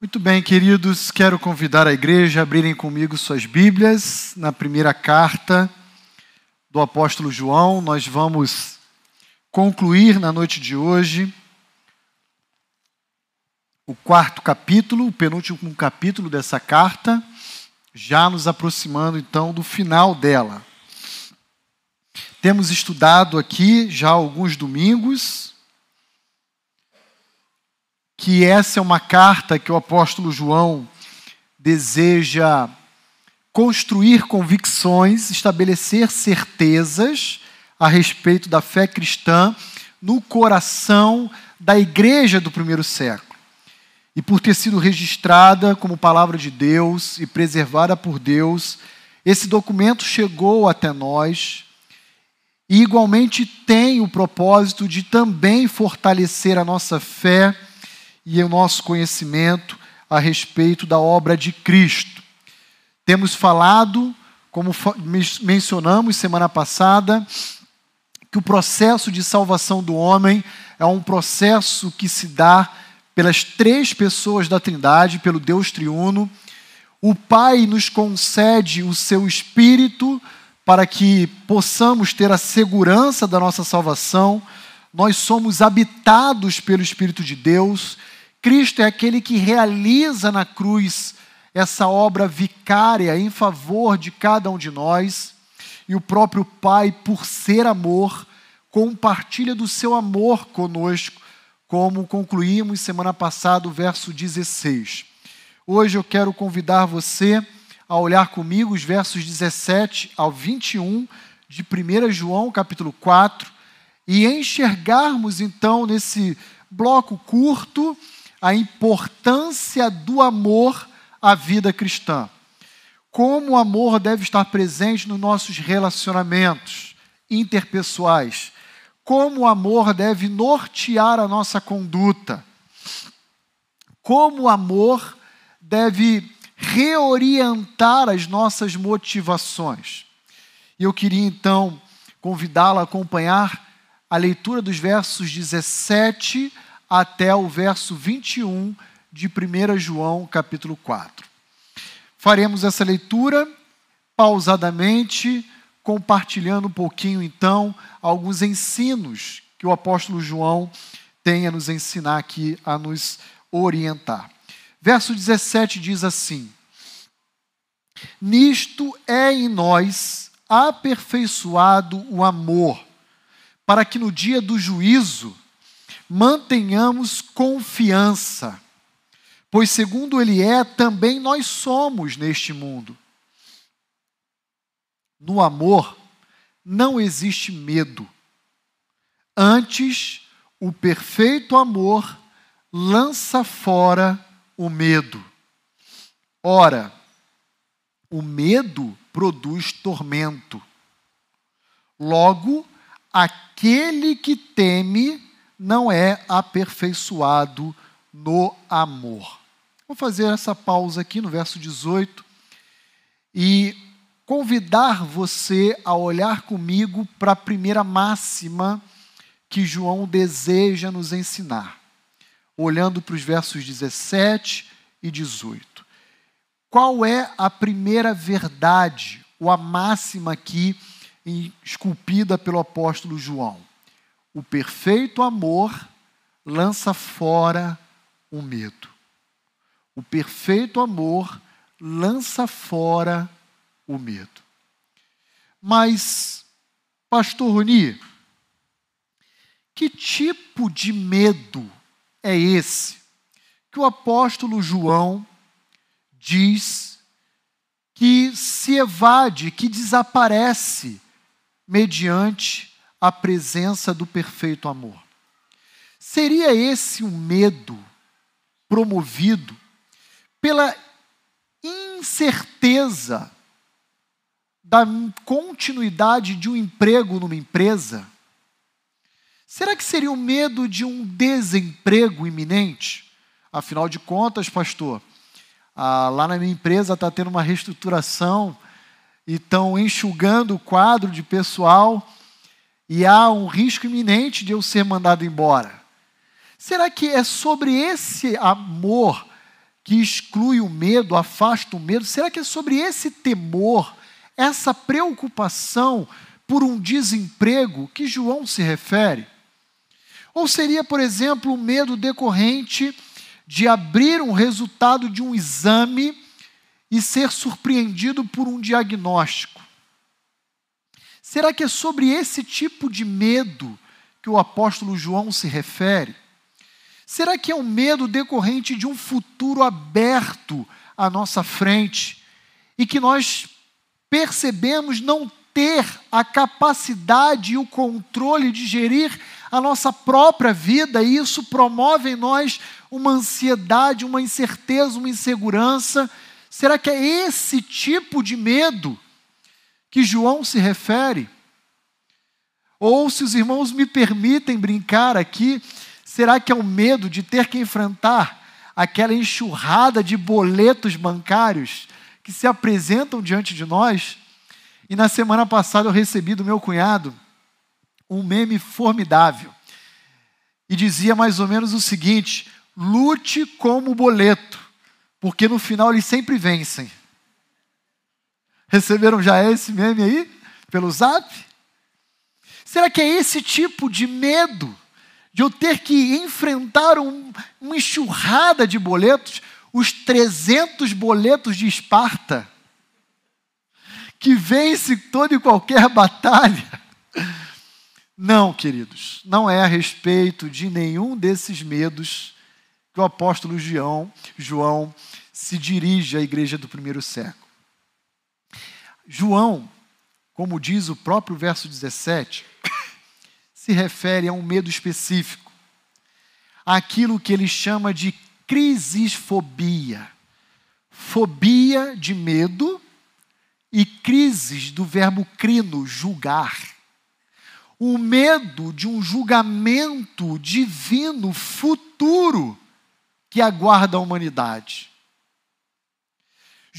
Muito bem, queridos, quero convidar a igreja a abrirem comigo suas Bíblias na primeira carta do apóstolo João. Nós vamos concluir na noite de hoje o quarto capítulo, o penúltimo capítulo dessa carta, já nos aproximando então do final dela. Temos estudado aqui já alguns domingos que essa é uma carta que o apóstolo João deseja construir convicções, estabelecer certezas a respeito da fé cristã no coração da igreja do primeiro século. E por ter sido registrada como palavra de Deus e preservada por Deus, esse documento chegou até nós e igualmente tem o propósito de também fortalecer a nossa fé e o nosso conhecimento a respeito da obra de Cristo. Temos falado, como mencionamos semana passada, que o processo de salvação do homem é um processo que se dá pelas três pessoas da Trindade, pelo Deus triuno. O Pai nos concede o seu Espírito para que possamos ter a segurança da nossa salvação. Nós somos habitados pelo Espírito de Deus Cristo é aquele que realiza na cruz essa obra vicária em favor de cada um de nós, e o próprio Pai, por ser amor, compartilha do seu amor conosco, como concluímos semana passada, o verso 16. Hoje eu quero convidar você a olhar comigo os versos 17 ao 21 de 1 João, capítulo 4, e enxergarmos então nesse bloco curto a importância do amor à vida cristã. Como o amor deve estar presente nos nossos relacionamentos interpessoais. Como o amor deve nortear a nossa conduta. Como o amor deve reorientar as nossas motivações. E eu queria então convidá-la a acompanhar a leitura dos versos 17 até o verso 21 de 1 João, capítulo 4. Faremos essa leitura pausadamente, compartilhando um pouquinho então alguns ensinos que o apóstolo João tem a nos ensinar aqui, a nos orientar. Verso 17 diz assim: Nisto é em nós aperfeiçoado o amor, para que no dia do juízo mantenhamos confiança, pois segundo Ele é, também nós somos neste mundo. No amor não existe medo. Antes, o perfeito amor lança fora o medo. Ora, o medo produz tormento. Logo, aquele que teme não é aperfeiçoado no amor. Vou fazer essa pausa aqui no verso 18 e convidar você a olhar comigo para a primeira máxima que João deseja nos ensinar, olhando para os versos 17 e 18. Qual é a primeira verdade, ou a máxima aqui esculpida pelo apóstolo João? O perfeito amor lança fora o medo. O perfeito amor lança fora o medo. Mas, Pastor Roni, que tipo de medo é esse que o apóstolo João diz que se evade, que desaparece mediante a presença do perfeito amor. Seria esse um medo promovido pela incerteza da continuidade de um emprego numa empresa? Será que seria o medo de um desemprego iminente? Afinal de contas, pastor, lá na minha empresa está tendo uma reestruturação e estão enxugando o quadro de pessoal e há um risco iminente de eu ser mandado embora. Será que é sobre esse amor que exclui o medo, afasta o medo? Será que é sobre esse temor, essa preocupação por um desemprego que João se refere? Ou seria, por exemplo, o medo decorrente de abrir um resultado de um exame e ser surpreendido por um diagnóstico? Será que é sobre esse tipo de medo que o apóstolo João se refere? Será que é um medo decorrente de um futuro aberto à nossa frente e que nós percebemos não ter a capacidade e o controle de gerir a nossa própria vida e isso promove em nós uma ansiedade, uma incerteza, uma insegurança? Será que é esse tipo de medo que João se refere? Ou, se os irmãos me permitem brincar aqui, será que é o medo de ter que enfrentar aquela enxurrada de boletos bancários que se apresentam diante de nós? E na semana passada eu recebi do meu cunhado um meme formidável. E dizia mais ou menos o seguinte: lute como boleto, porque no final eles sempre vencem. Receberam já esse meme aí? Pelo zap? Será que é esse tipo de medo de eu ter que enfrentar um, uma enxurrada de boletos, os 300 boletos de Esparta, que vence toda e qualquer batalha? Não, queridos, não é a respeito de nenhum desses medos que o apóstolo João, João se dirige à igreja do primeiro século. João, como diz o próprio verso 17, se refere a um medo específico, aquilo que ele chama de crisisfobia. Fobia de medo e crises do verbo crino, julgar. O medo de um julgamento divino futuro que aguarda a humanidade.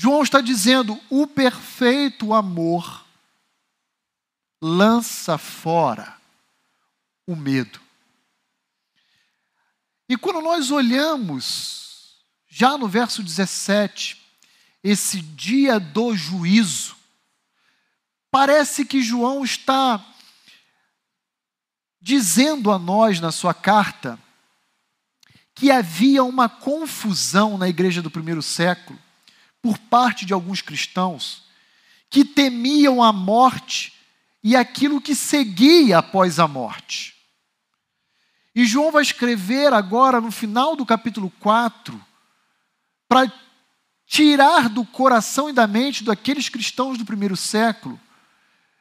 João está dizendo: o perfeito amor lança fora o medo. E quando nós olhamos, já no verso 17, esse dia do juízo, parece que João está dizendo a nós na sua carta que havia uma confusão na igreja do primeiro século por parte de alguns cristãos que temiam a morte e aquilo que seguia após a morte. E João vai escrever agora no final do capítulo 4 para tirar do coração e da mente daqueles cristãos do primeiro século,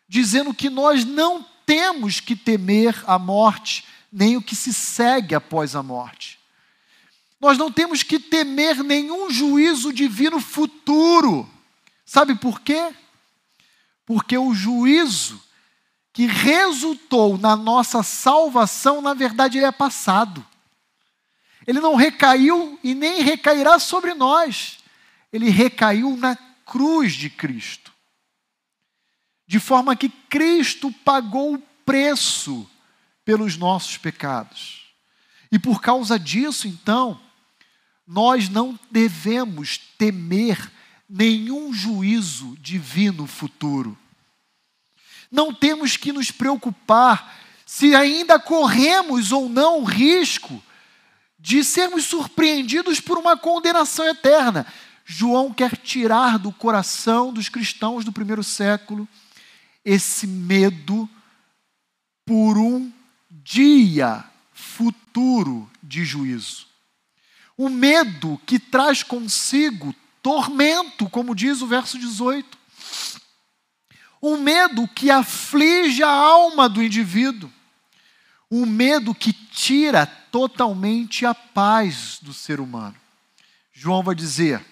dizendo que nós não temos que temer a morte, nem o que se segue após a morte. Nós não temos que temer nenhum juízo divino futuro. Sabe por quê? Porque o juízo que resultou na nossa salvação, na verdade, ele é passado. Ele não recaiu e nem recairá sobre nós. Ele recaiu na cruz de Cristo. De forma que Cristo pagou o preço pelos nossos pecados. E por causa disso, então, nós não devemos temer nenhum juízo divino futuro. Não temos que nos preocupar se ainda corremos ou não o risco de sermos surpreendidos por uma condenação eterna. João quer tirar do coração dos cristãos do primeiro século esse medo por um dia futuro de juízo. O medo que traz consigo tormento, como diz o verso 18. O medo que aflige a alma do indivíduo. O medo que tira totalmente a paz do ser humano. João vai dizer: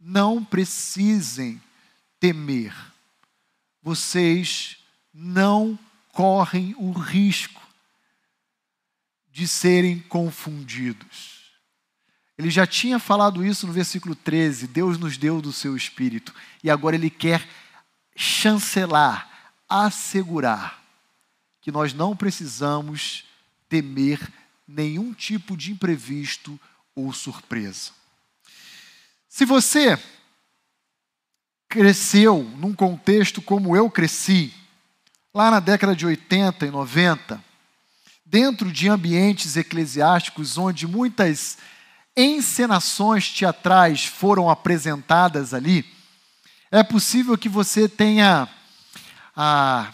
não precisem temer, vocês não correm o risco de serem confundidos. Ele já tinha falado isso no versículo 13: Deus nos deu do seu espírito. E agora ele quer chancelar, assegurar que nós não precisamos temer nenhum tipo de imprevisto ou surpresa. Se você cresceu num contexto como eu cresci, lá na década de 80 e 90, dentro de ambientes eclesiásticos onde muitas encenações teatrais foram apresentadas ali, é possível que você tenha ah,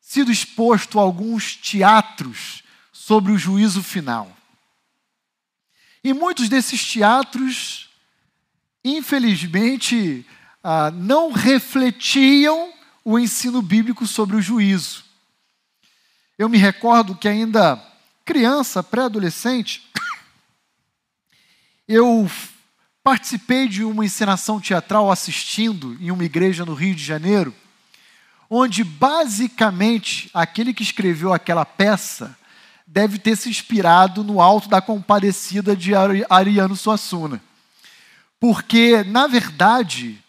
sido exposto a alguns teatros sobre o juízo final. E muitos desses teatros, infelizmente, ah, não refletiam o ensino bíblico sobre o juízo. Eu me recordo que, ainda criança, pré-adolescente, eu participei de uma encenação teatral assistindo em uma igreja no Rio de Janeiro, onde basicamente aquele que escreveu aquela peça deve ter se inspirado no Alto da Compadecida de Ariano Suassuna. Porque, na verdade,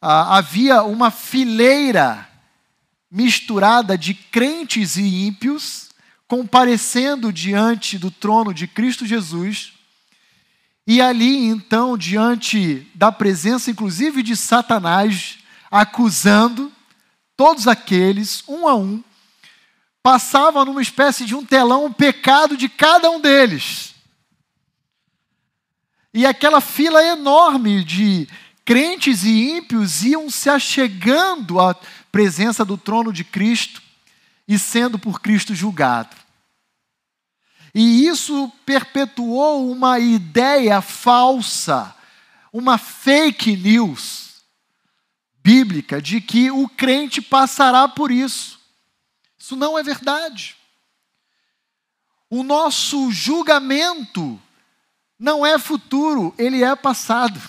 havia uma fileira misturada de crentes e ímpios comparecendo diante do trono de Cristo Jesus. E ali, então, diante da presença, inclusive de Satanás, acusando todos aqueles, um a um, passava numa espécie de um telão o pecado de cada um deles. E aquela fila enorme de crentes e ímpios iam se achegando à presença do trono de Cristo e sendo por Cristo julgado. E isso perpetuou uma ideia falsa, uma fake news bíblica de que o crente passará por isso. Isso não é verdade. O nosso julgamento não é futuro, ele é passado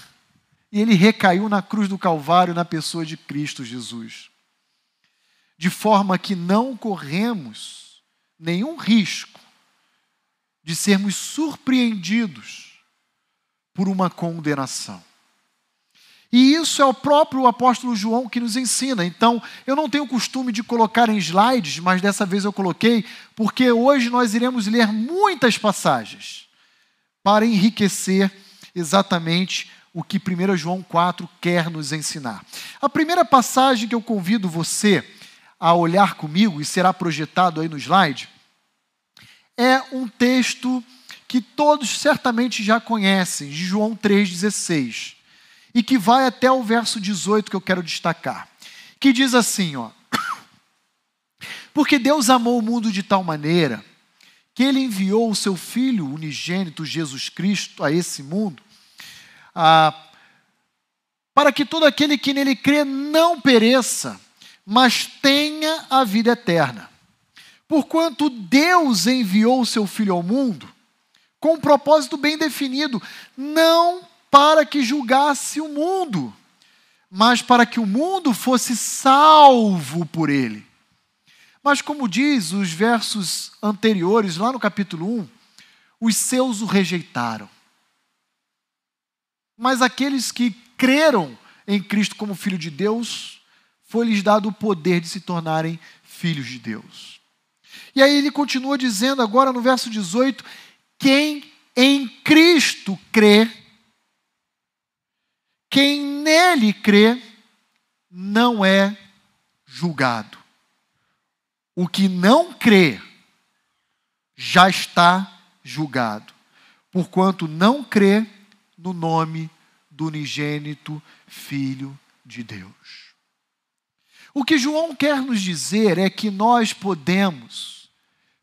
e ele recaiu na cruz do Calvário na pessoa de Cristo Jesus. De forma que não corremos nenhum risco de sermos surpreendidos por uma condenação. E isso é o próprio apóstolo João que nos ensina. Então, eu não tenho costume de colocar em slides, mas dessa vez eu coloquei, porque hoje nós iremos ler muitas passagens para enriquecer exatamente o que 1 João 4 quer nos ensinar. A primeira passagem que eu convido você a olhar comigo, e será projetado aí no slide, é um texto que todos certamente já conhecem, de João 3,16, e que vai até o verso 18 que eu quero destacar, que diz assim: ó, Porque Deus amou o mundo de tal maneira que ele enviou o seu Filho unigênito, Jesus Cristo, a esse mundo ah, para que todo aquele que nele crê não pereça, mas tenha a vida eterna. Porquanto Deus enviou o seu Filho ao mundo com um propósito bem definido, não para que julgasse o mundo, mas para que o mundo fosse salvo por ele. Mas, como diz os versos anteriores, lá no capítulo 1, os seus o rejeitaram. Mas aqueles que creram em Cristo como Filho de Deus, foi-lhes dado o poder de se tornarem filhos de Deus. E aí ele continua dizendo agora no verso 18: quem em Cristo crê, quem nele crê, não é julgado. O que não crê já está julgado, porquanto não crê no nome do unigênito Filho de Deus. O que João quer nos dizer é que nós podemos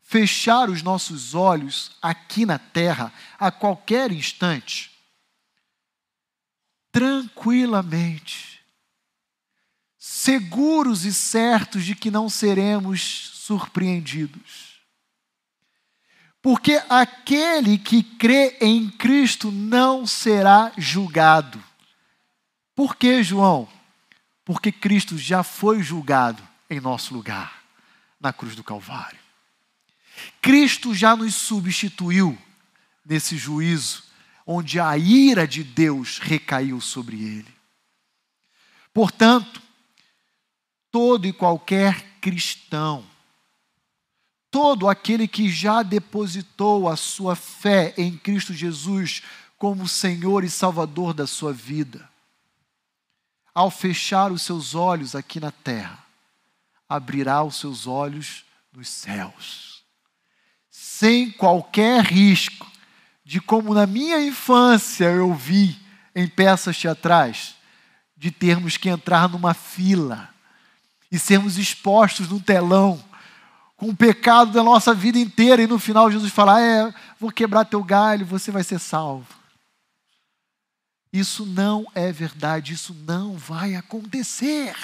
fechar os nossos olhos aqui na terra a qualquer instante, tranquilamente, seguros e certos de que não seremos surpreendidos porque aquele que crê em Cristo não será julgado. Por que, João? Porque Cristo já foi julgado em nosso lugar, na cruz do Calvário. Cristo já nos substituiu nesse juízo, onde a ira de Deus recaiu sobre ele. Portanto, todo e qualquer cristão todo aquele que já depositou a sua fé em Cristo Jesus como Senhor e Salvador da sua vida, ao fechar os seus olhos aqui na terra, abrirá os seus olhos nos céus, sem qualquer risco de como na minha infância eu vi em peças teatrais, de termos que entrar numa fila e sermos expostos no telão com o pecado da nossa vida inteira e no final Jesus falar: "É, vou quebrar teu galho, você vai ser salvo". Isso não é verdade, isso não vai acontecer.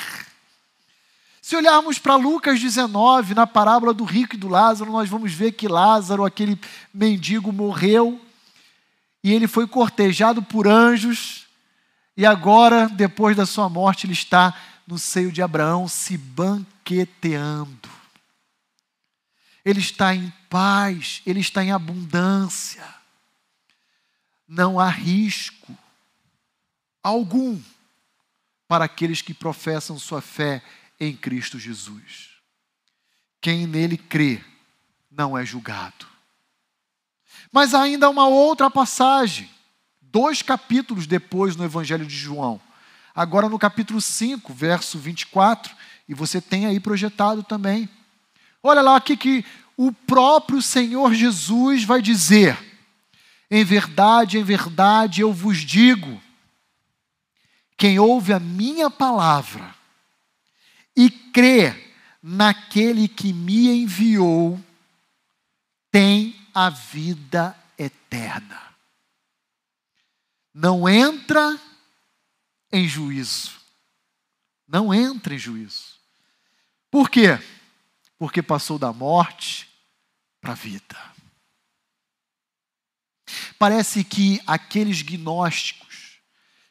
Se olharmos para Lucas 19, na parábola do rico e do Lázaro, nós vamos ver que Lázaro, aquele mendigo, morreu e ele foi cortejado por anjos, e agora, depois da sua morte, ele está no seio de Abraão se banqueteando. Ele está em paz, ele está em abundância. Não há risco algum para aqueles que professam sua fé em Cristo Jesus. Quem nele crê não é julgado. Mas há ainda uma outra passagem, dois capítulos depois no Evangelho de João. Agora no capítulo 5, verso 24, e você tem aí projetado também. Olha lá aqui que o próprio Senhor Jesus vai dizer: Em verdade, em verdade eu vos digo, quem ouve a minha palavra e crê naquele que me enviou, tem a vida eterna. Não entra em juízo. Não entra em juízo. Por quê? Porque passou da morte para a vida. Parece que aqueles gnósticos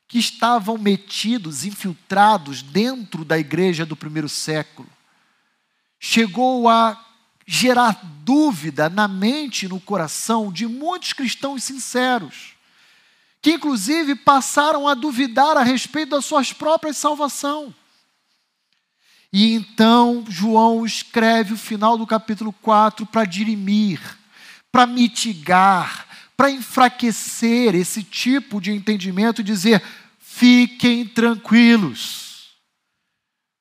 que estavam metidos, infiltrados dentro da igreja do primeiro século. Chegou a gerar dúvida na mente e no coração de muitos cristãos sinceros, que inclusive passaram a duvidar a respeito da sua própria salvação. E então João escreve o final do capítulo 4 para dirimir, para mitigar, para enfraquecer esse tipo de entendimento e dizer: Fiquem tranquilos,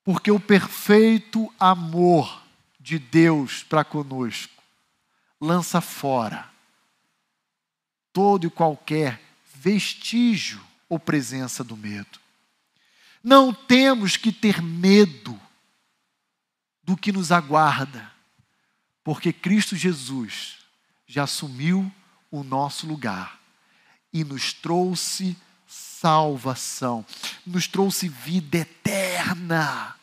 porque o perfeito amor de Deus para conosco lança fora todo e qualquer vestígio ou presença do medo. Não temos que ter medo do que nos aguarda, porque Cristo Jesus já assumiu o nosso lugar e nos trouxe salvação, nos trouxe vida eterna.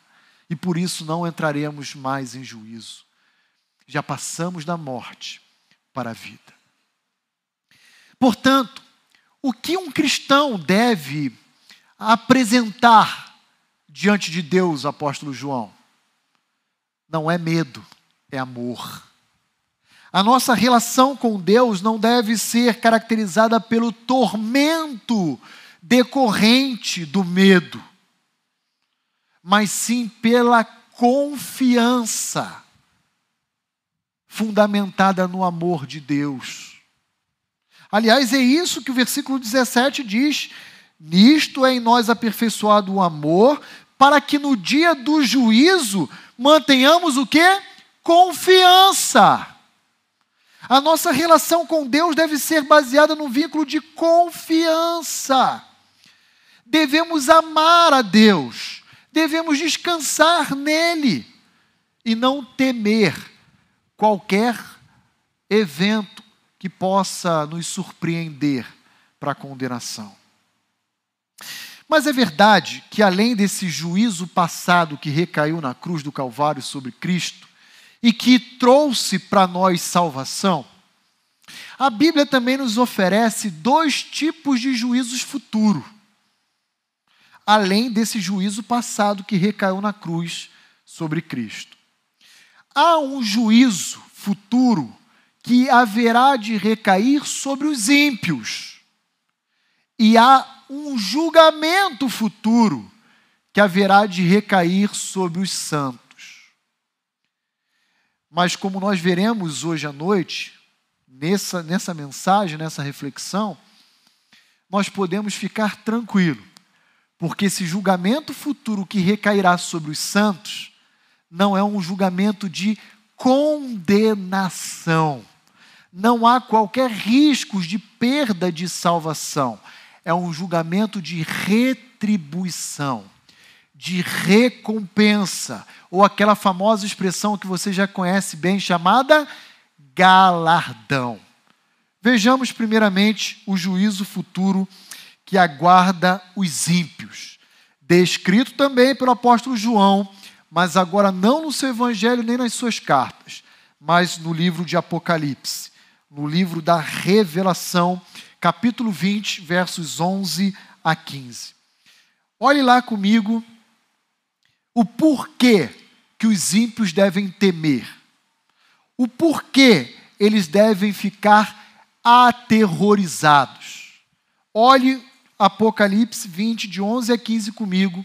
E por isso não entraremos mais em juízo. Já passamos da morte para a vida. Portanto, o que um cristão deve apresentar diante de Deus, apóstolo João? Não é medo, é amor. A nossa relação com Deus não deve ser caracterizada pelo tormento decorrente do medo, mas sim pela confiança fundamentada no amor de Deus. Aliás, é isso que o versículo 17 diz: Nisto é em nós aperfeiçoado o amor, para que no dia do juízo mantenhamos o que? Confiança. A nossa relação com Deus deve ser baseada no vínculo de confiança devemos amar a Deus, devemos descansar nele e não temer qualquer evento que possa nos surpreender para a condenação. Mas é verdade que, além desse juízo passado que recaiu na cruz do Calvário sobre Cristo e que trouxe para nós salvação, a Bíblia também nos oferece dois tipos de juízos futuros além desse juízo passado que recaiu na cruz sobre Cristo. Há um juízo futuro que haverá de recair sobre os ímpios, e há um julgamento futuro que haverá de recair sobre os santos. Mas, como nós veremos hoje à noite, nessa, nessa mensagem, nessa reflexão, nós podemos ficar tranquilos, porque esse julgamento futuro que recairá sobre os santos não é um julgamento de condenação. Não há qualquer risco de perda de salvação. É um julgamento de retribuição, de recompensa, ou aquela famosa expressão que você já conhece bem chamada galardão. Vejamos primeiramente o juízo futuro que aguarda os ímpios, descrito também pelo apóstolo João mas agora não no seu evangelho nem nas suas cartas, mas no livro de Apocalipse, no livro da Revelação, capítulo 20, versos 11 a 15. Olhe lá comigo o porquê que os ímpios devem temer. O porquê eles devem ficar aterrorizados. Olhe Apocalipse 20, de 11 a 15 comigo,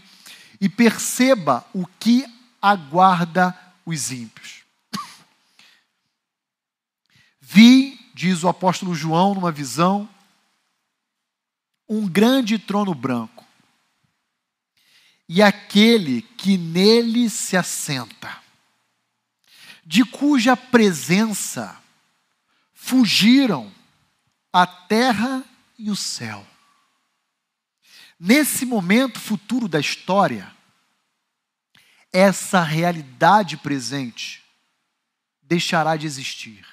e perceba o que aguarda os ímpios. Vi, diz o apóstolo João numa visão, um grande trono branco, e aquele que nele se assenta, de cuja presença fugiram a terra e o céu. Nesse momento futuro da história, essa realidade presente deixará de existir.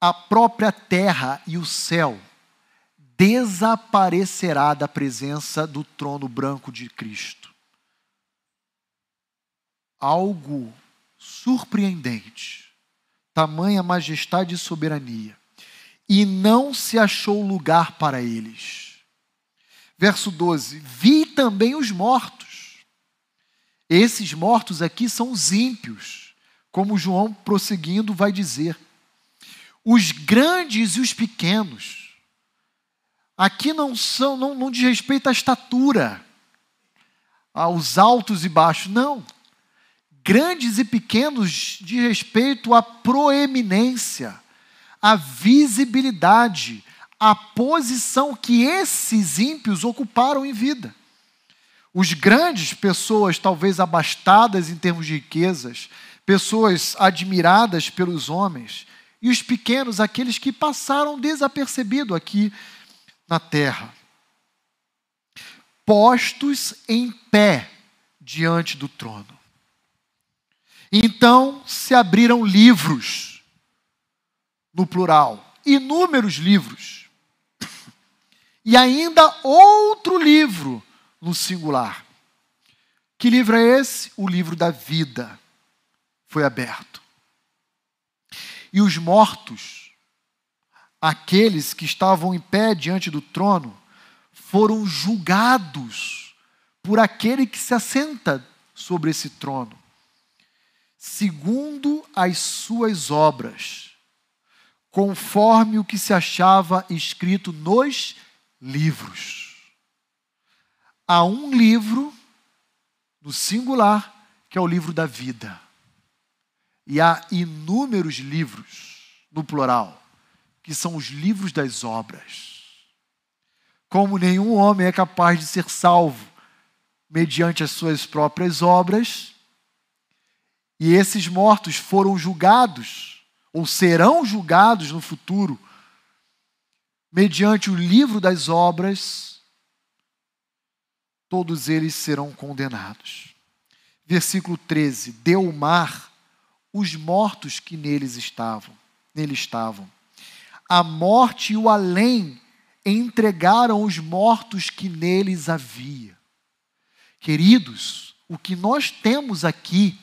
A própria terra e o céu desaparecerá da presença do trono branco de Cristo. Algo surpreendente, tamanha majestade e soberania, e não se achou lugar para eles. Verso 12: Vi também os mortos esses mortos aqui são os ímpios, como João prosseguindo vai dizer. Os grandes e os pequenos. Aqui não são, não, não diz respeito à estatura, aos altos e baixos, não. Grandes e pequenos de respeito à proeminência, à visibilidade, à posição que esses ímpios ocuparam em vida. Os grandes, pessoas talvez abastadas em termos de riquezas, pessoas admiradas pelos homens, e os pequenos, aqueles que passaram desapercebido aqui na terra. Postos em pé diante do trono. Então se abriram livros, no plural, inúmeros livros. E ainda outro livro no singular. Que livro é esse? O livro da vida foi aberto. E os mortos, aqueles que estavam em pé diante do trono, foram julgados por aquele que se assenta sobre esse trono, segundo as suas obras, conforme o que se achava escrito nos livros. Há um livro, no singular, que é o livro da vida. E há inúmeros livros, no plural, que são os livros das obras. Como nenhum homem é capaz de ser salvo mediante as suas próprias obras, e esses mortos foram julgados, ou serão julgados no futuro, mediante o livro das obras todos eles serão condenados. Versículo 13: Deu o mar os mortos que neles estavam, nele estavam. A morte e o além entregaram os mortos que neles havia. Queridos, o que nós temos aqui,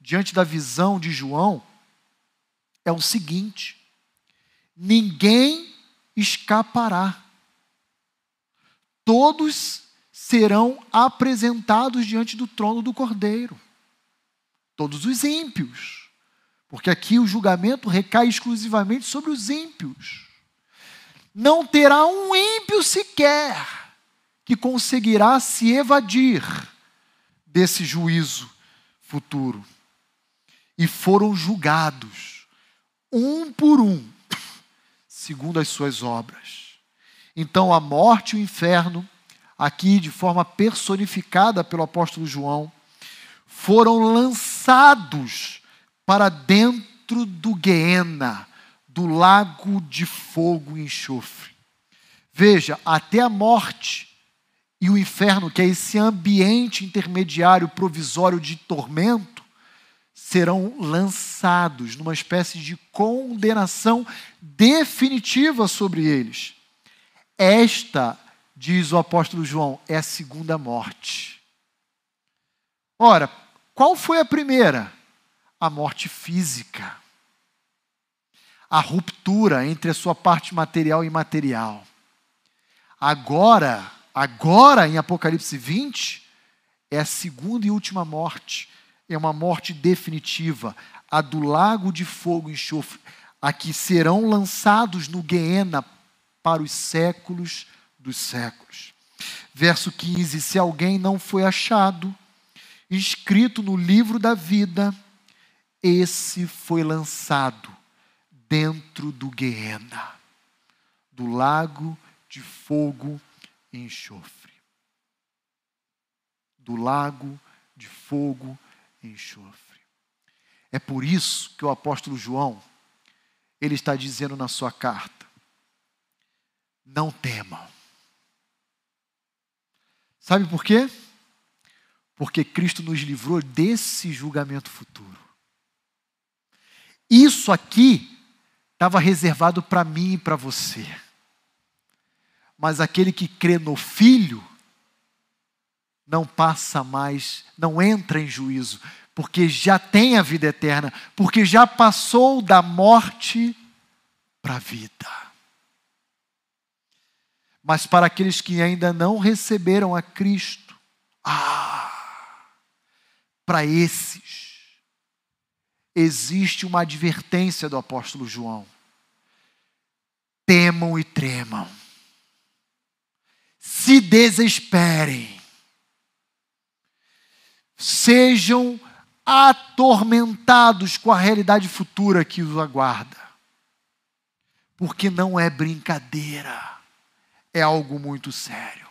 diante da visão de João, é o seguinte: ninguém escapará. Todos serão apresentados diante do trono do Cordeiro. Todos os ímpios. Porque aqui o julgamento recai exclusivamente sobre os ímpios. Não terá um ímpio sequer que conseguirá se evadir desse juízo futuro. E foram julgados, um por um, segundo as suas obras. Então a morte e o inferno, aqui de forma personificada pelo apóstolo João, foram lançados para dentro do Guiena, do lago de fogo e enxofre. Veja, até a morte e o inferno, que é esse ambiente intermediário provisório de tormento, serão lançados numa espécie de condenação definitiva sobre eles. Esta, diz o apóstolo João, é a segunda morte. Ora, qual foi a primeira? A morte física. A ruptura entre a sua parte material e imaterial. Agora, agora em Apocalipse 20, é a segunda e última morte. É uma morte definitiva, a do lago de fogo e enxofre, a que serão lançados no Guiena para os séculos dos séculos. Verso 15: Se alguém não foi achado, escrito no livro da vida, esse foi lançado dentro do Guiena, do lago de fogo e enxofre. Do lago de fogo e enxofre. É por isso que o apóstolo João, ele está dizendo na sua carta: não temam. Sabe por quê? porque Cristo nos livrou desse julgamento futuro. Isso aqui estava reservado para mim e para você. Mas aquele que crê no Filho não passa mais, não entra em juízo, porque já tem a vida eterna, porque já passou da morte para a vida. Mas para aqueles que ainda não receberam a Cristo, ah, para esses, existe uma advertência do apóstolo João: temam e tremam, se desesperem, sejam atormentados com a realidade futura que os aguarda, porque não é brincadeira, é algo muito sério.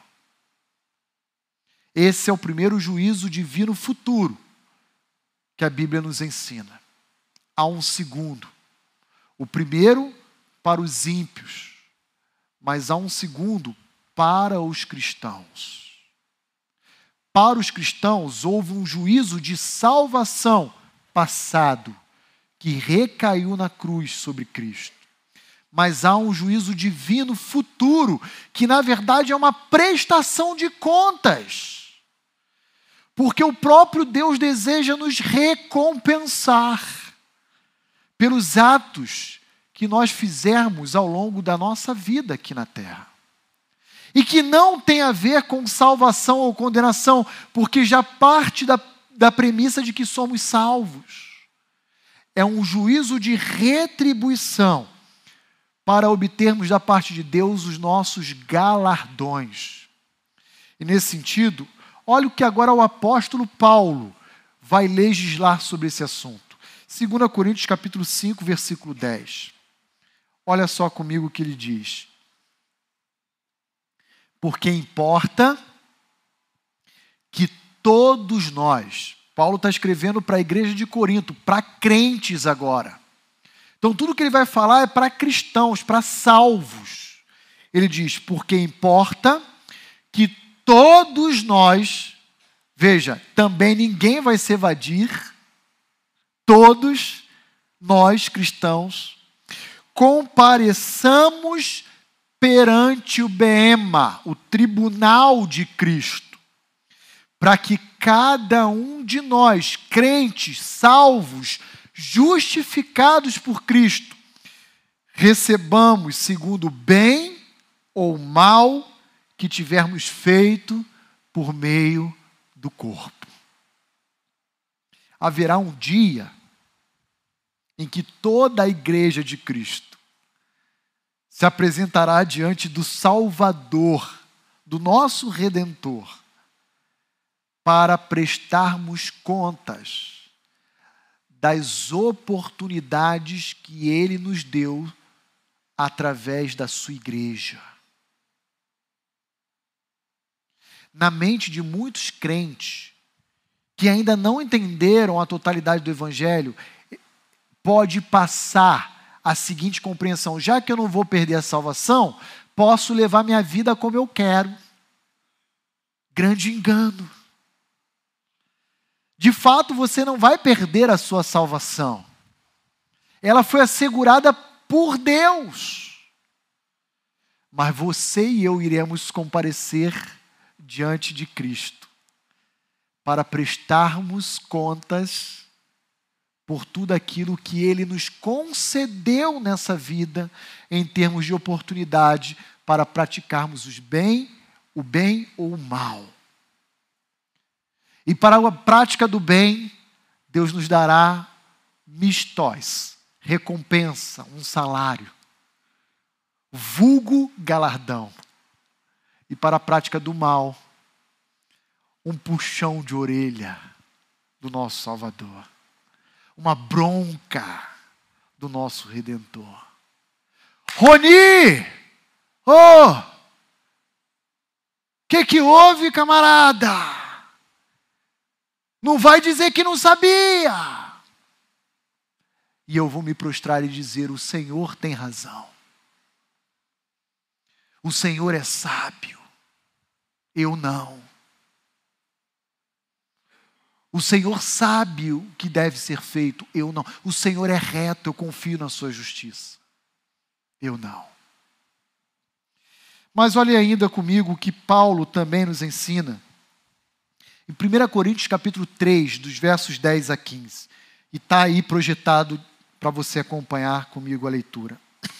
Esse é o primeiro juízo divino futuro que a Bíblia nos ensina. Há um segundo. O primeiro para os ímpios, mas há um segundo para os cristãos. Para os cristãos, houve um juízo de salvação passado que recaiu na cruz sobre Cristo. Mas há um juízo divino futuro, que na verdade é uma prestação de contas porque o próprio Deus deseja nos recompensar pelos atos que nós fizermos ao longo da nossa vida aqui na terra. E que não tem a ver com salvação ou condenação, porque já parte da, da premissa de que somos salvos. É um juízo de retribuição para obtermos da parte de Deus os nossos galardões. E nesse sentido, Olha o que agora o apóstolo Paulo vai legislar sobre esse assunto. 2 Coríntios capítulo 5, versículo 10. Olha só comigo o que ele diz. Porque importa que todos nós, Paulo está escrevendo para a igreja de Corinto, para crentes agora. Então, tudo que ele vai falar é para cristãos, para salvos. Ele diz: porque importa que todos nós, veja, também ninguém vai se evadir, todos nós cristãos, compareçamos perante o Bema, o tribunal de Cristo, para que cada um de nós, crentes, salvos, justificados por Cristo, recebamos segundo bem ou mal que tivermos feito por meio do corpo. Haverá um dia em que toda a igreja de Cristo se apresentará diante do Salvador, do nosso Redentor, para prestarmos contas das oportunidades que ele nos deu através da sua igreja. na mente de muitos crentes que ainda não entenderam a totalidade do Evangelho, pode passar a seguinte compreensão: já que eu não vou perder a salvação, posso levar minha vida como eu quero. Grande engano. De fato, você não vai perder a sua salvação. Ela foi assegurada por Deus. Mas você e eu iremos comparecer diante de Cristo para prestarmos contas por tudo aquilo que Ele nos concedeu nessa vida em termos de oportunidade para praticarmos os bem, o bem ou o mal. E para a prática do bem, Deus nos dará mistóis, recompensa, um salário, vulgo galardão. E para a prática do mal, um puxão de orelha do nosso Salvador, uma bronca do nosso Redentor. Roni! Oh! Que que houve, camarada? Não vai dizer que não sabia. E eu vou me prostrar e dizer: o Senhor tem razão. O Senhor é sábio. Eu não. O Senhor sabe o que deve ser feito, eu não. O Senhor é reto, eu confio na sua justiça. Eu não. Mas olhe ainda comigo o que Paulo também nos ensina. Em 1 Coríntios capítulo 3, dos versos 10 a 15. E está aí projetado para você acompanhar comigo a leitura.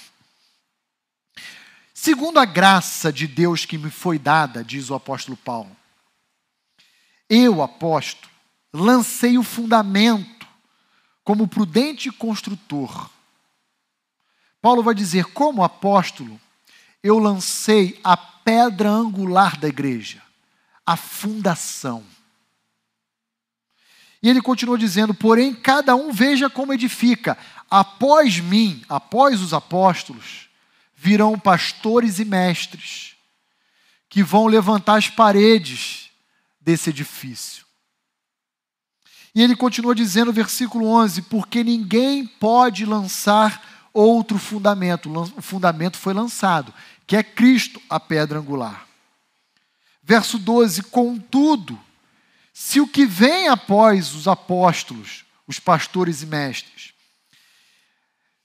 Segundo a graça de Deus que me foi dada, diz o apóstolo Paulo, eu, apóstolo, lancei o fundamento como prudente construtor. Paulo vai dizer, como apóstolo, eu lancei a pedra angular da igreja, a fundação. E ele continua dizendo: porém, cada um veja como edifica. Após mim, após os apóstolos, virão pastores e mestres, que vão levantar as paredes desse edifício. E ele continua dizendo, versículo 11: Porque ninguém pode lançar outro fundamento. O fundamento foi lançado, que é Cristo, a pedra angular. Verso 12: Contudo, se o que vem após os apóstolos, os pastores e mestres,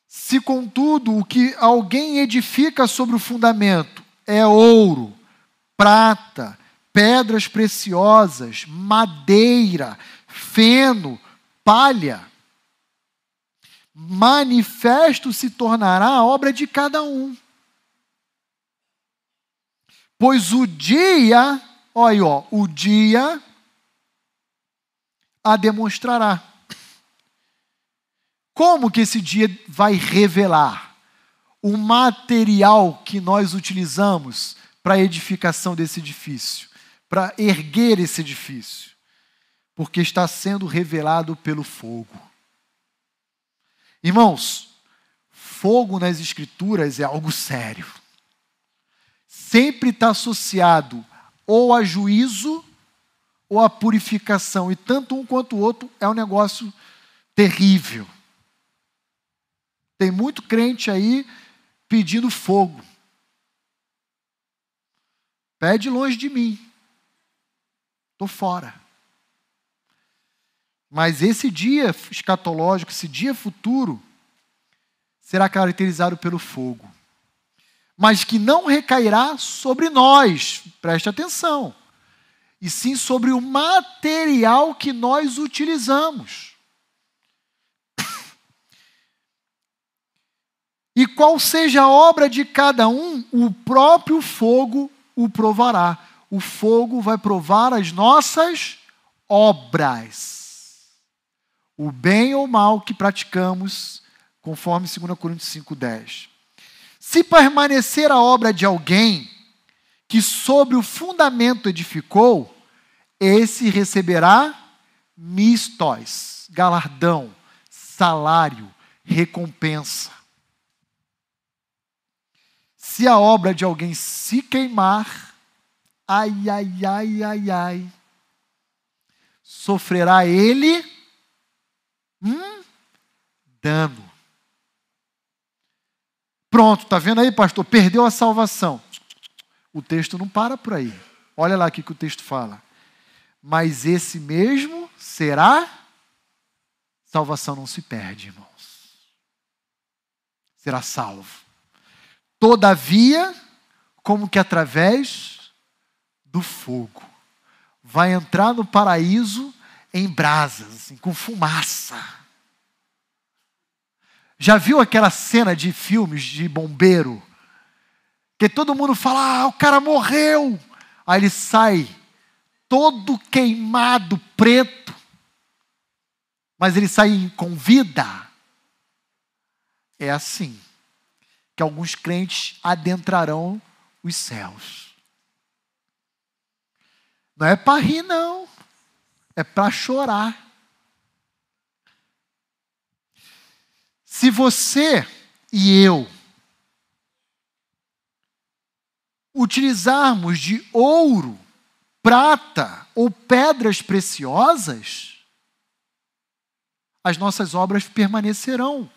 se contudo o que alguém edifica sobre o fundamento é ouro, prata, pedras preciosas, madeira, feno, palha. Manifesto se tornará a obra de cada um. Pois o dia, olha aí, ó, o dia a demonstrará. Como que esse dia vai revelar o material que nós utilizamos para a edificação desse edifício, para erguer esse edifício? Porque está sendo revelado pelo fogo. Irmãos, fogo nas Escrituras é algo sério. Sempre está associado ou a juízo ou a purificação, e tanto um quanto o outro é um negócio terrível. Tem muito crente aí pedindo fogo. Pede longe de mim. Estou fora. Mas esse dia escatológico, esse dia futuro, será caracterizado pelo fogo. Mas que não recairá sobre nós, preste atenção, e sim sobre o material que nós utilizamos. E qual seja a obra de cada um, o próprio fogo o provará. O fogo vai provar as nossas obras o bem ou mal que praticamos, conforme 2 Coríntios 5,10. Se permanecer a obra de alguém que sobre o fundamento edificou, esse receberá mistóis, galardão, salário, recompensa. Se a obra de alguém se queimar, ai, ai, ai, ai, ai. Sofrerá ele hum, dano. Pronto, tá vendo aí, pastor? Perdeu a salvação. O texto não para por aí. Olha lá o que o texto fala. Mas esse mesmo será. Salvação não se perde, irmãos. Será salvo. Todavia, como que através do fogo. Vai entrar no paraíso em brasas, assim, com fumaça. Já viu aquela cena de filmes de bombeiro? Que todo mundo fala, ah, o cara morreu. Aí ele sai todo queimado, preto, mas ele sai com vida. É assim que alguns crentes adentrarão os céus. Não é para rir, não. É para chorar. Se você e eu utilizarmos de ouro, prata ou pedras preciosas, as nossas obras permanecerão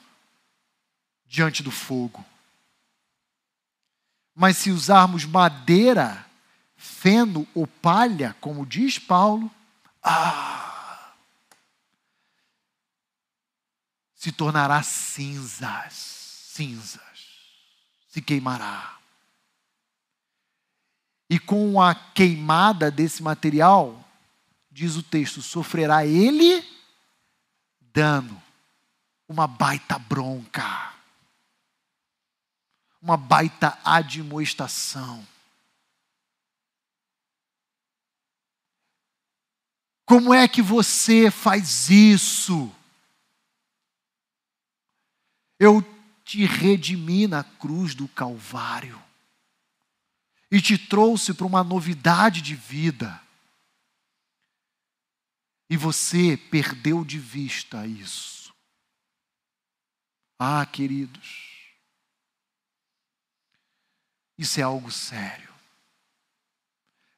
diante do fogo. Mas se usarmos madeira, feno ou palha, como diz Paulo, ah, se tornará cinzas, cinzas, se queimará. E com a queimada desse material, diz o texto, sofrerá ele dano, uma baita bronca uma baita admoestação. Como é que você faz isso? Eu te redimi na cruz do Calvário e te trouxe para uma novidade de vida. E você perdeu de vista isso. Ah, queridos, isso é algo sério.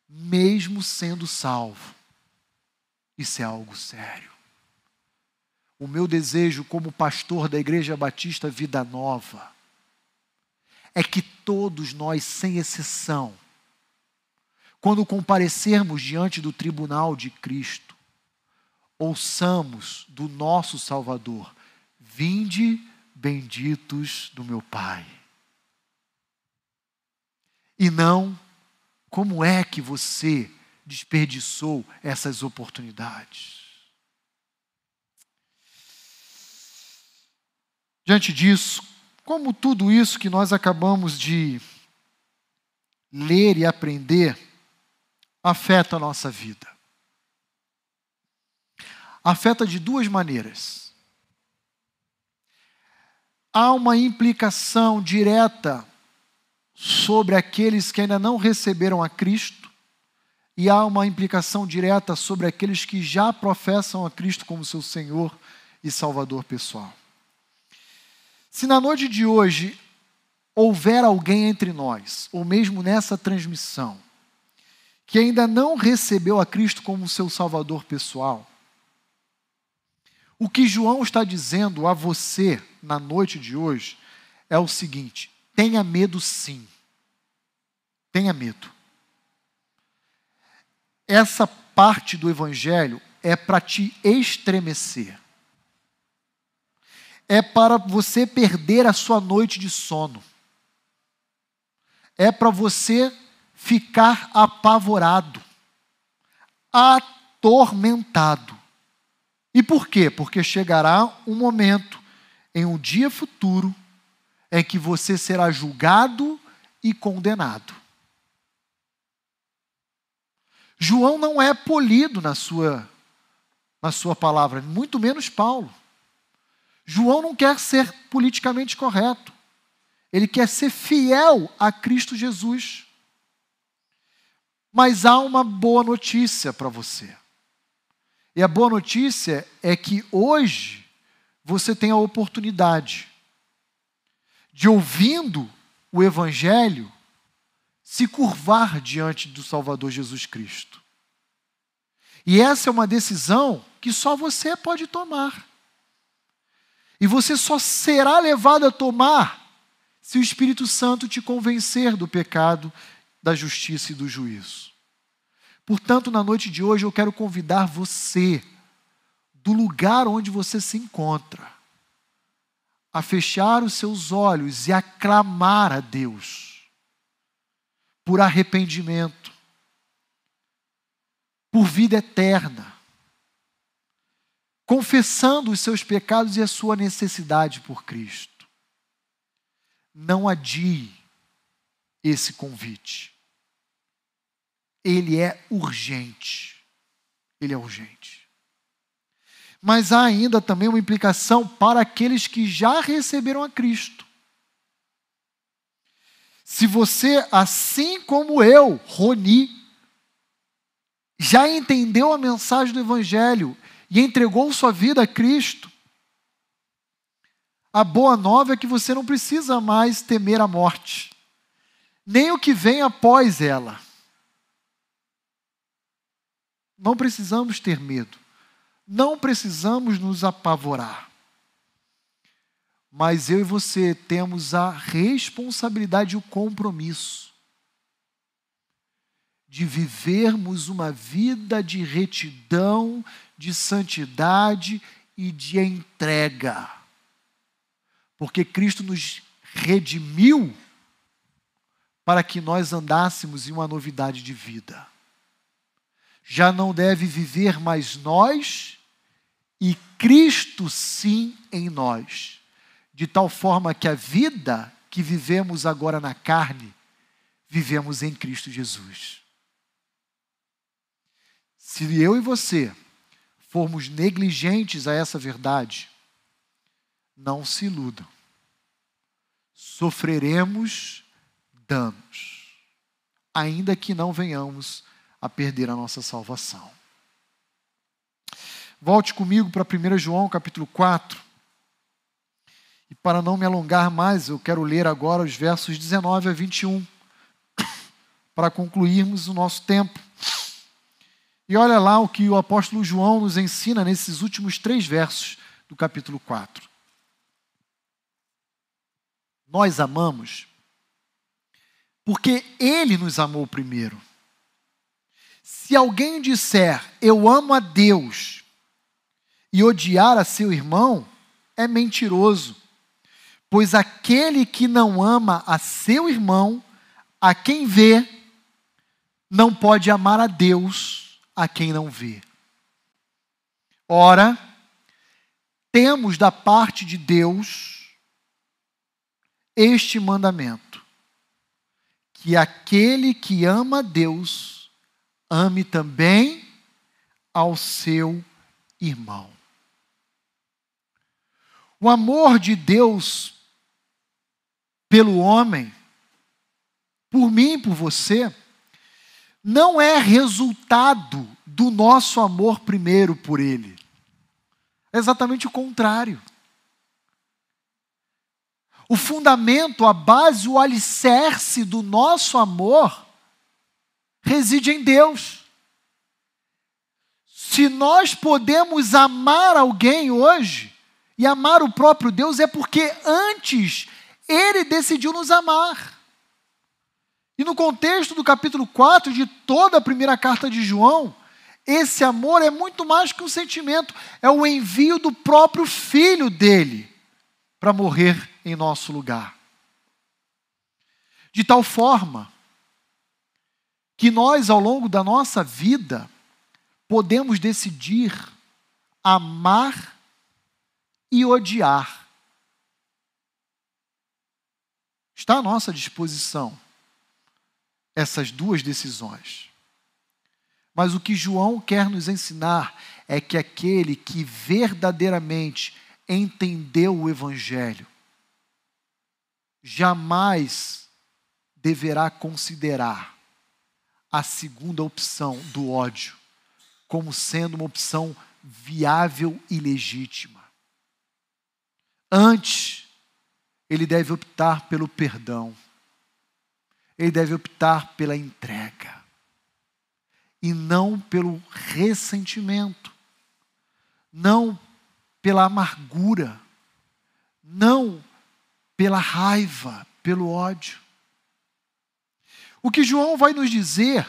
Mesmo sendo salvo, isso é algo sério. O meu desejo, como pastor da Igreja Batista Vida Nova, é que todos nós, sem exceção, quando comparecermos diante do tribunal de Cristo, ouçamos do nosso Salvador: Vinde, benditos do meu Pai e não como é que você desperdiçou essas oportunidades. Diante disso, como tudo isso que nós acabamos de ler e aprender afeta a nossa vida? Afeta de duas maneiras. Há uma implicação direta sobre aqueles que ainda não receberam a Cristo, e há uma implicação direta sobre aqueles que já professam a Cristo como seu Senhor e Salvador pessoal. Se na noite de hoje houver alguém entre nós, ou mesmo nessa transmissão, que ainda não recebeu a Cristo como seu Salvador pessoal, o que João está dizendo a você na noite de hoje é o seguinte: Tenha medo sim. Tenha medo. Essa parte do Evangelho é para te estremecer. É para você perder a sua noite de sono. É para você ficar apavorado, atormentado. E por quê? Porque chegará um momento, em um dia futuro, é que você será julgado e condenado. João não é polido na sua na sua palavra, muito menos Paulo. João não quer ser politicamente correto. Ele quer ser fiel a Cristo Jesus. Mas há uma boa notícia para você. E a boa notícia é que hoje você tem a oportunidade de ouvindo o Evangelho, se curvar diante do Salvador Jesus Cristo. E essa é uma decisão que só você pode tomar. E você só será levado a tomar se o Espírito Santo te convencer do pecado, da justiça e do juízo. Portanto, na noite de hoje eu quero convidar você, do lugar onde você se encontra, a fechar os seus olhos e a clamar a Deus por arrependimento, por vida eterna, confessando os seus pecados e a sua necessidade por Cristo. Não adie esse convite. Ele é urgente. Ele é urgente. Mas há ainda também uma implicação para aqueles que já receberam a Cristo. Se você, assim como eu, Roni, já entendeu a mensagem do Evangelho e entregou sua vida a Cristo, a boa nova é que você não precisa mais temer a morte, nem o que vem após ela. Não precisamos ter medo, não precisamos nos apavorar. Mas eu e você temos a responsabilidade e o compromisso de vivermos uma vida de retidão, de santidade e de entrega. Porque Cristo nos redimiu para que nós andássemos em uma novidade de vida. Já não deve viver mais nós e Cristo sim em nós, de tal forma que a vida que vivemos agora na carne, vivemos em Cristo Jesus. Se eu e você formos negligentes a essa verdade, não se iludam. Sofreremos danos, ainda que não venhamos a perder a nossa salvação. Volte comigo para 1 João capítulo 4. E para não me alongar mais, eu quero ler agora os versos 19 a 21, para concluirmos o nosso tempo. E olha lá o que o apóstolo João nos ensina nesses últimos três versos do capítulo 4. Nós amamos porque ele nos amou primeiro. Se alguém disser eu amo a Deus e odiar a seu irmão, é mentiroso. Pois aquele que não ama a seu irmão, a quem vê, não pode amar a Deus a quem não vê. Ora, temos da parte de Deus este mandamento: que aquele que ama a Deus ame também ao seu irmão. O amor de Deus pelo homem, por mim e por você, não é resultado do nosso amor primeiro por Ele. É exatamente o contrário. O fundamento, a base, o alicerce do nosso amor reside em Deus. Se nós podemos amar alguém hoje e amar o próprio Deus, é porque antes Ele decidiu nos amar. E no contexto do capítulo 4 de toda a primeira carta de João, esse amor é muito mais que um sentimento, é o envio do próprio filho dele para morrer em nosso lugar. De tal forma que nós, ao longo da nossa vida, podemos decidir amar e odiar. Está à nossa disposição essas duas decisões. Mas o que João quer nos ensinar é que aquele que verdadeiramente entendeu o Evangelho jamais deverá considerar a segunda opção do ódio como sendo uma opção viável e legítima. Antes, ele deve optar pelo perdão. Ele deve optar pela entrega. E não pelo ressentimento, não pela amargura, não pela raiva, pelo ódio. O que João vai nos dizer,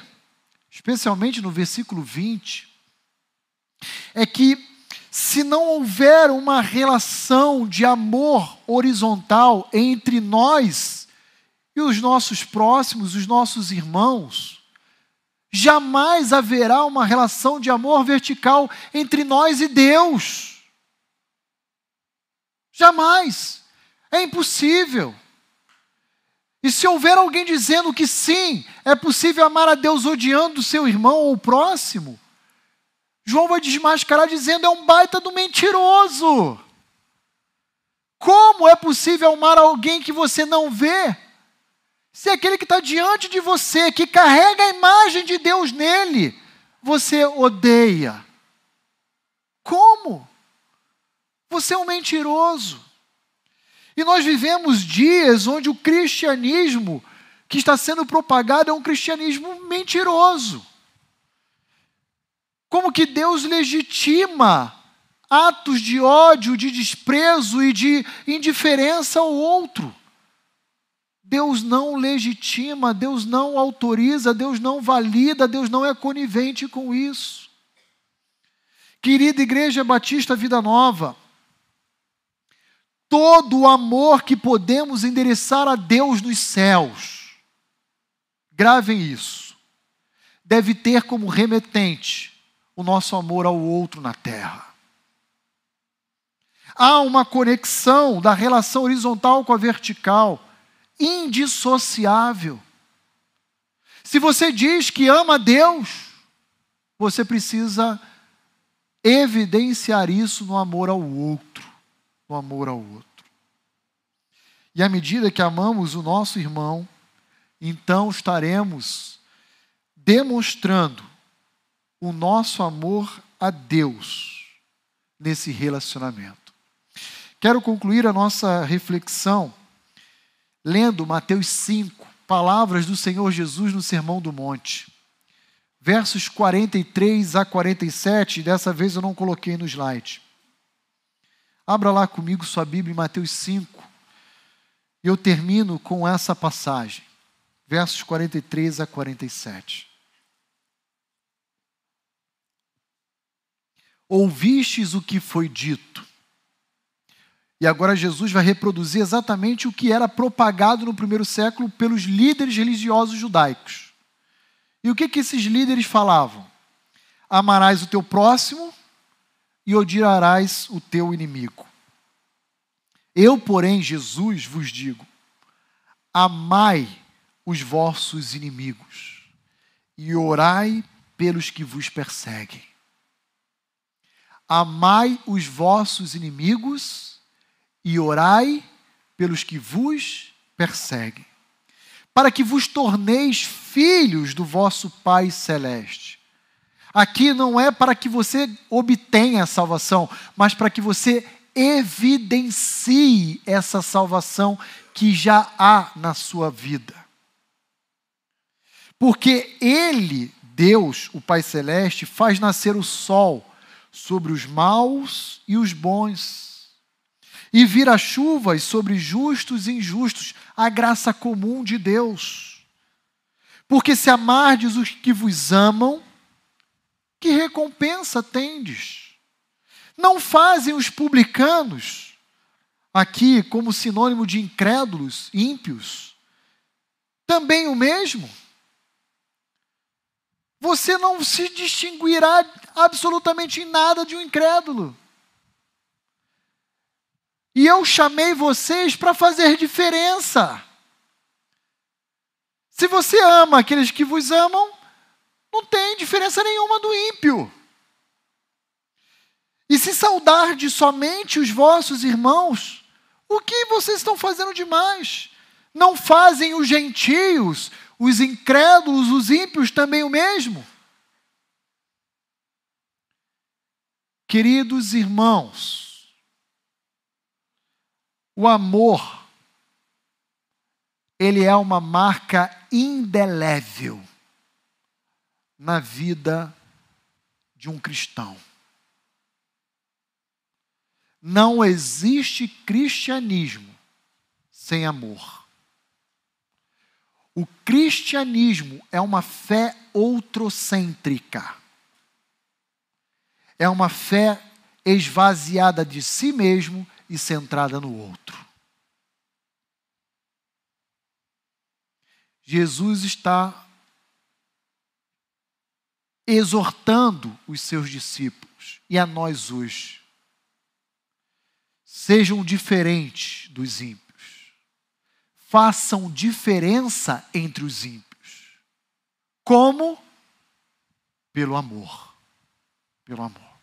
especialmente no versículo 20, é que se não houver uma relação de amor horizontal entre nós e os nossos próximos, os nossos irmãos, jamais haverá uma relação de amor vertical entre nós e Deus. Jamais. É impossível. E se houver alguém dizendo que sim, é possível amar a Deus odiando o seu irmão ou o próximo, João vai desmascarar dizendo é um baita do mentiroso. Como é possível amar alguém que você não vê? Se aquele que está diante de você, que carrega a imagem de Deus nele, você odeia. Como? Você é um mentiroso. E nós vivemos dias onde o cristianismo que está sendo propagado é um cristianismo mentiroso. Como que Deus legitima atos de ódio, de desprezo e de indiferença ao outro. Deus não legitima, Deus não autoriza, Deus não valida, Deus não é conivente com isso. Querida Igreja Batista Vida Nova, todo o amor que podemos endereçar a Deus nos céus, gravem isso, deve ter como remetente o nosso amor ao outro na terra. Há uma conexão da relação horizontal com a vertical, indissociável. Se você diz que ama Deus, você precisa evidenciar isso no amor ao outro no amor ao outro. E à medida que amamos o nosso irmão, então estaremos demonstrando o nosso amor a Deus nesse relacionamento. Quero concluir a nossa reflexão lendo Mateus 5, palavras do Senhor Jesus no Sermão do Monte. Versos 43 a 47, dessa vez eu não coloquei no slide. Abra lá comigo sua Bíblia em Mateus 5. E eu termino com essa passagem, versos 43 a 47. Ouvistes o que foi dito. E agora Jesus vai reproduzir exatamente o que era propagado no primeiro século pelos líderes religiosos judaicos. E o que, que esses líderes falavam? Amarás o teu próximo e odiarás o teu inimigo. Eu, porém, Jesus, vos digo: amai os vossos inimigos e orai pelos que vos perseguem. Amai os vossos inimigos e orai pelos que vos perseguem, para que vos torneis filhos do vosso Pai Celeste aqui não é para que você obtenha a salvação, mas para que você evidencie essa salvação que já há na sua vida. Porque Ele, Deus, o Pai Celeste, faz nascer o sol sobre os maus e os bons, e vira chuvas sobre justos e injustos, a graça comum de Deus. Porque se amardes os que vos amam, que recompensa tendes? Não fazem os publicanos, aqui como sinônimo de incrédulos, ímpios, também o mesmo? Você não se distinguirá absolutamente em nada de um incrédulo. E eu chamei vocês para fazer diferença. Se você ama aqueles que vos amam, não tem diferença nenhuma do ímpio. E se saudar de somente os vossos irmãos, o que vocês estão fazendo demais? Não fazem os gentios, os incrédulos, os ímpios também o mesmo? Queridos irmãos, o amor, ele é uma marca indelével na vida de um cristão. Não existe cristianismo sem amor. O cristianismo é uma fé outrocêntrica. É uma fé esvaziada de si mesmo e centrada no outro. Jesus está exortando os seus discípulos e a nós hoje. Sejam diferentes dos ímpios. Façam diferença entre os ímpios. Como? Pelo amor. Pelo amor.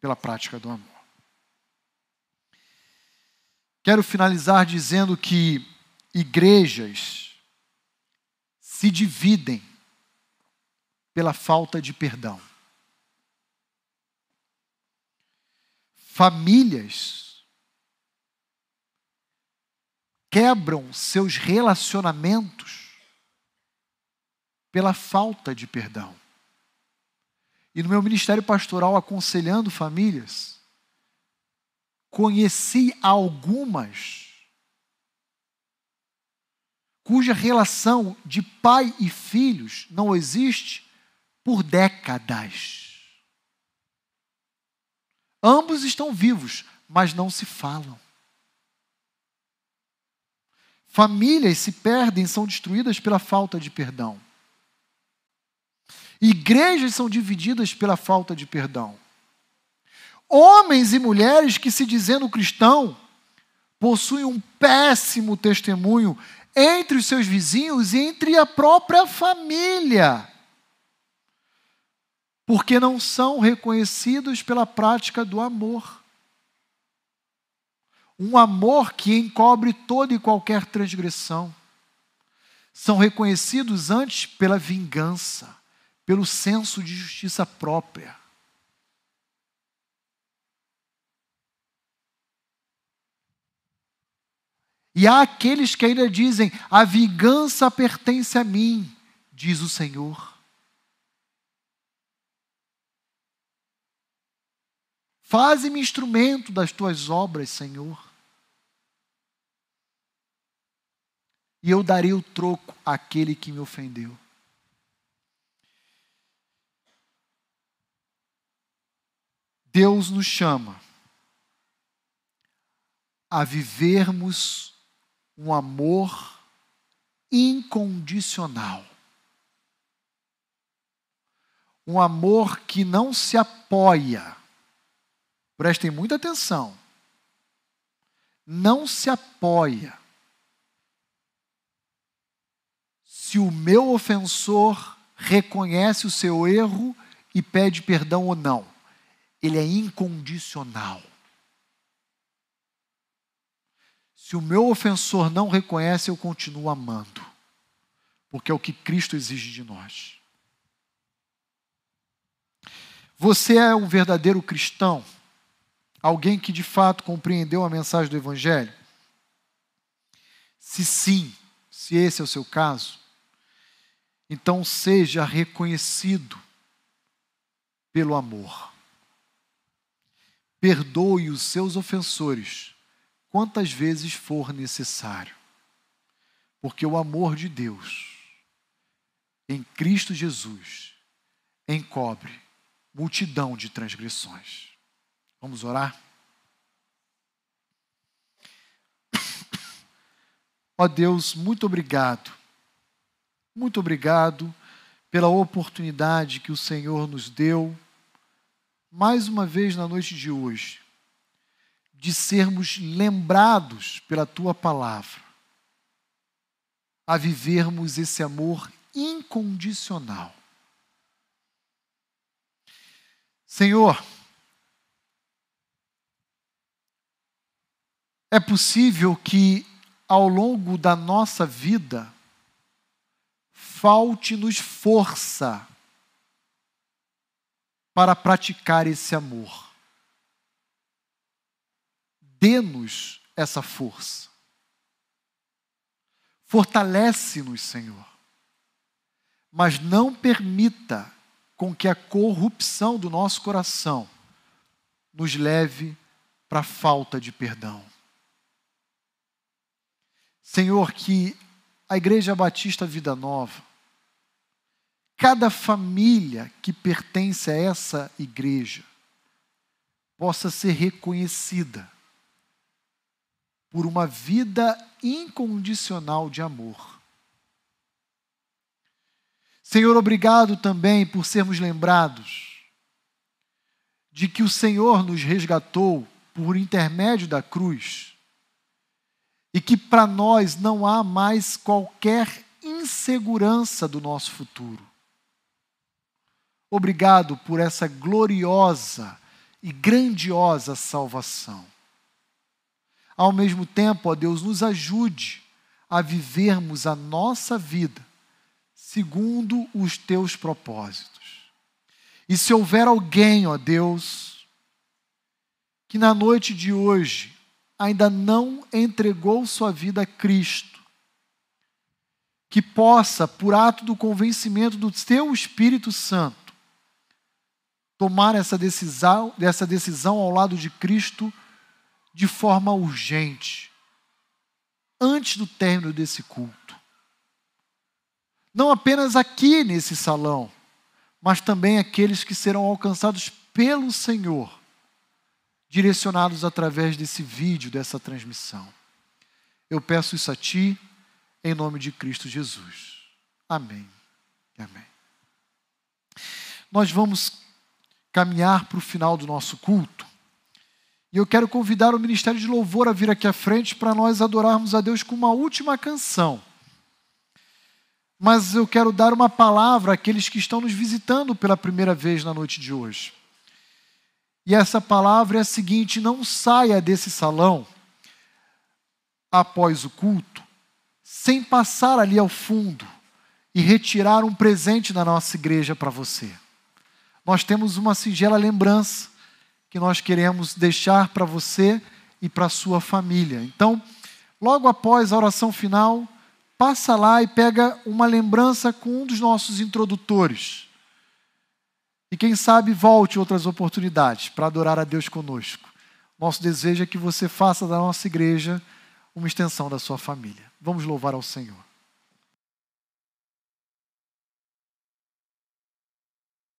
Pela prática do amor. Quero finalizar dizendo que igrejas se dividem pela falta de perdão. Famílias quebram seus relacionamentos pela falta de perdão. E no meu ministério pastoral, aconselhando famílias, conheci algumas cuja relação de pai e filhos não existe por décadas. Ambos estão vivos, mas não se falam. Famílias se perdem, são destruídas pela falta de perdão. Igrejas são divididas pela falta de perdão. Homens e mulheres que, se dizendo cristão, possuem um péssimo testemunho entre os seus vizinhos e entre a própria família, porque não são reconhecidos pela prática do amor. Um amor que encobre toda e qualquer transgressão. São reconhecidos antes pela vingança, pelo senso de justiça própria. E há aqueles que ainda dizem: a vingança pertence a mim, diz o Senhor. Faze-me instrumento das tuas obras, Senhor. E eu darei o troco àquele que me ofendeu. Deus nos chama a vivermos um amor incondicional. Um amor que não se apoia. Prestem muita atenção. Não se apoia. Se o meu ofensor reconhece o seu erro e pede perdão ou não. Ele é incondicional. Se o meu ofensor não reconhece, eu continuo amando, porque é o que Cristo exige de nós. Você é um verdadeiro cristão? Alguém que de fato compreendeu a mensagem do Evangelho? Se sim, se esse é o seu caso, então seja reconhecido pelo amor. Perdoe os seus ofensores quantas vezes for necessário. Porque o amor de Deus em Cristo Jesus encobre multidão de transgressões. Vamos orar? Ó oh Deus, muito obrigado. Muito obrigado pela oportunidade que o Senhor nos deu, mais uma vez na noite de hoje, de sermos lembrados pela tua palavra, a vivermos esse amor incondicional. Senhor, é possível que ao longo da nossa vida falte-nos força para praticar esse amor dê-nos essa força. Fortalece-nos, Senhor. mas não permita com que a corrupção do nosso coração nos leve para a falta de perdão. Senhor, que a Igreja Batista Vida Nova, cada família que pertence a essa igreja, possa ser reconhecida por uma vida incondicional de amor. Senhor, obrigado também por sermos lembrados de que o Senhor nos resgatou por intermédio da cruz e que para nós não há mais qualquer insegurança do nosso futuro. Obrigado por essa gloriosa e grandiosa salvação. Ao mesmo tempo, ó Deus, nos ajude a vivermos a nossa vida segundo os teus propósitos. E se houver alguém, ó Deus, que na noite de hoje ainda não entregou sua vida a Cristo, que possa, por ato do convencimento do teu Espírito Santo, tomar essa decisão, essa decisão ao lado de Cristo de forma urgente, antes do término desse culto. Não apenas aqui nesse salão, mas também aqueles que serão alcançados pelo Senhor, direcionados através desse vídeo, dessa transmissão. Eu peço isso a Ti, em nome de Cristo Jesus. Amém. Amém. Nós vamos caminhar para o final do nosso culto. E eu quero convidar o Ministério de Louvor a vir aqui à frente para nós adorarmos a Deus com uma última canção. Mas eu quero dar uma palavra àqueles que estão nos visitando pela primeira vez na noite de hoje. E essa palavra é a seguinte: não saia desse salão após o culto sem passar ali ao fundo e retirar um presente da nossa igreja para você nós temos uma singela lembrança que nós queremos deixar para você e para sua família. Então, logo após a oração final, passa lá e pega uma lembrança com um dos nossos introdutores. E quem sabe volte outras oportunidades para adorar a Deus conosco. Nosso desejo é que você faça da nossa igreja uma extensão da sua família. Vamos louvar ao Senhor.